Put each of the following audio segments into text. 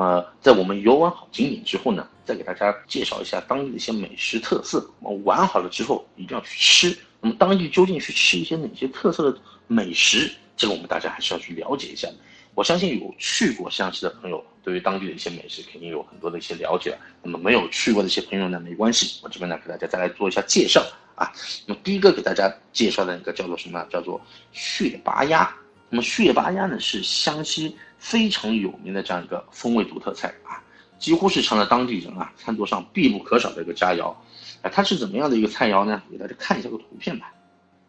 么在我们游玩好景点之后呢，再给大家介绍一下当地的一些美食特色。我们玩好了之后一定要去吃。那么当地究竟去吃一些哪些特色的美食？这个我们大家还是要去了解一下。我相信有去过湘西的朋友，对于当地的一些美食肯定有很多的一些了解。那么没有去过的一些朋友呢，没关系，我这边呢给大家再来做一下介绍啊。那么第一个给大家介绍的一个叫做什么？叫做血拔鸭。那么血八鸭呢是湘西非常有名的这样一个风味独特菜啊，几乎是成了当地人啊餐桌上必不可少的一个佳肴。哎，它是怎么样的一个菜肴呢？给大家看一下个图片吧。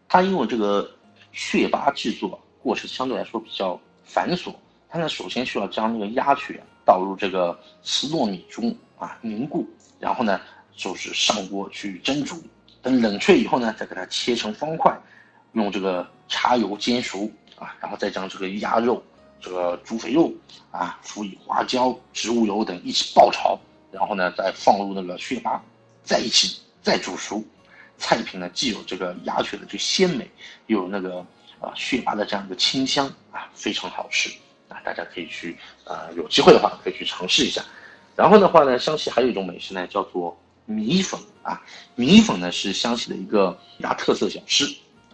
它因为这个血八制作过程相对来说比较。繁琐，它呢首先需要将那个鸭血倒入这个瓷糯米中啊凝固，然后呢就是上锅去蒸煮，等冷却以后呢再给它切成方块，用这个茶油煎熟啊，然后再将这个鸭肉、这个猪肥肉啊辅以花椒、植物油等一起爆炒，然后呢再放入那个血粑，在一起再煮熟。菜品呢既有这个鸭血的这鲜美，又有那个。啊，血粑的这样一个清香啊，非常好吃啊，大家可以去啊，有机会的话可以去尝试一下。然后的话呢，湘西还有一种美食呢，叫做米粉啊。米粉呢是湘西的一个一大特色小吃，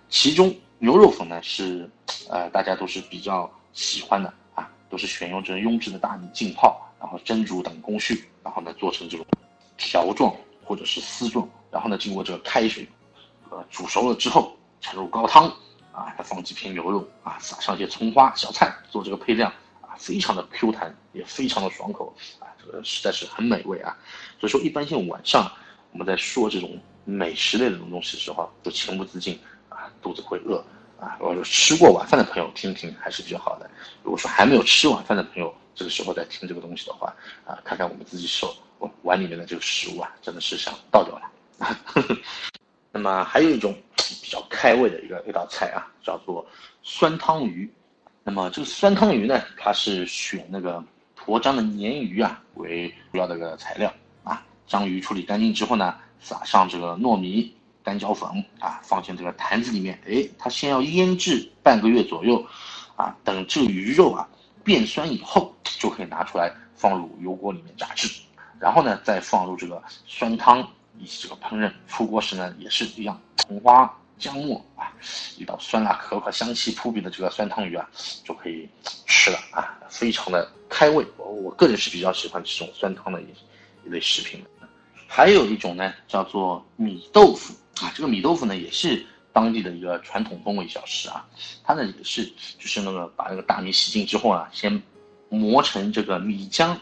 其中牛肉粉呢是呃大家都是比较喜欢的啊，都是选用这种优质的大米浸泡，然后蒸煮等工序，然后呢做成这种条状或者是丝状，然后呢经过这个开水呃煮熟了之后，盛入高汤。啊，再放几片牛肉啊，撒上一些葱花、小菜做这个配料啊，非常的 Q 弹，也非常的爽口啊，这个实在是很美味啊。所以说，一般性晚上我们在说这种美食类的这种东西的时候，就情不自禁肚子会饿啊。如果说吃过晚饭的朋友听听还是比较好的。如果说还没有吃晚饭的朋友，这个时候在听这个东西的话啊，看看我们自己手碗里面的这个食物啊，真的是想倒掉了。那么还有一种。比较开胃的一个一道菜啊，叫做酸汤鱼。那么这个酸汤鱼呢，它是选那个沱江的鲶鱼啊为主要的一个材料啊。将鱼处理干净之后呢，撒上这个糯米、干椒粉啊，放进这个坛子里面。哎，它先要腌制半个月左右啊，等这个鱼肉啊变酸以后，就可以拿出来放入油锅里面炸制。然后呢，再放入这个酸汤一起这个烹饪。出锅时呢，也是一样，葱花。姜末啊，一道酸辣可口、香气扑鼻的这个酸汤鱼啊，就可以吃了啊，非常的开胃。我我个人是比较喜欢这种酸汤的一一类食品的。还有一种呢，叫做米豆腐啊，这个米豆腐呢也是当地的一个传统风味小吃啊。它呢也是就是那个把那个大米洗净之后啊，先磨成这个米浆，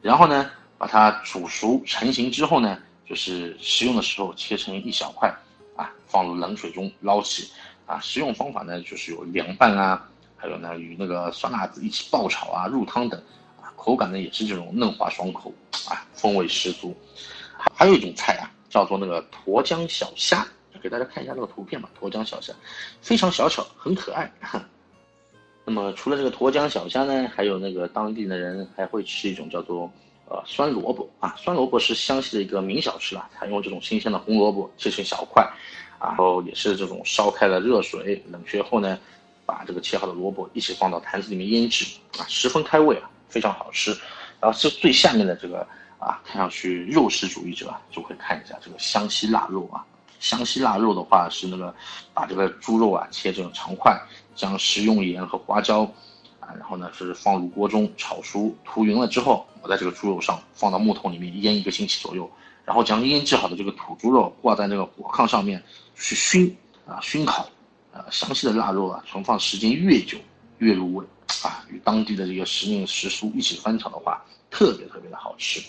然后呢把它煮熟成型之后呢，就是食用的时候切成一小块。啊，放入冷水中捞起，啊，食用方法呢就是有凉拌啊，还有呢与那个酸辣子一起爆炒啊，入汤等，啊，口感呢也是这种嫩滑爽口，啊，风味十足。还有一种菜啊，叫做那个沱江小虾，给大家看一下那个图片吧。沱江小虾非常小巧，很可爱。那么除了这个沱江小虾呢，还有那个当地的人还会吃一种叫做。呃，酸萝卜啊，酸萝卜是湘西的一个名小吃了。采用这种新鲜的红萝卜切成小块，然后也是这种烧开了热水冷却后呢，把这个切好的萝卜一起放到坛子里面腌制啊，十分开胃啊，非常好吃。然后这最下面的这个啊，看上去肉食主义者就会看一下这个湘西腊肉啊。湘西腊肉的话是那个把这个猪肉啊切成长块，将食用盐和花椒。啊，然后呢是放入锅中炒熟，涂匀了之后，我在这个猪肉上放到木桶里面腌一个星期左右，然后将腌制好的这个土猪肉挂在那个火炕上面去熏啊熏烤，啊湘西的腊肉啊存放时间越久越入味啊，与当地的这个时令时蔬一起翻炒的话，特别特别的好吃。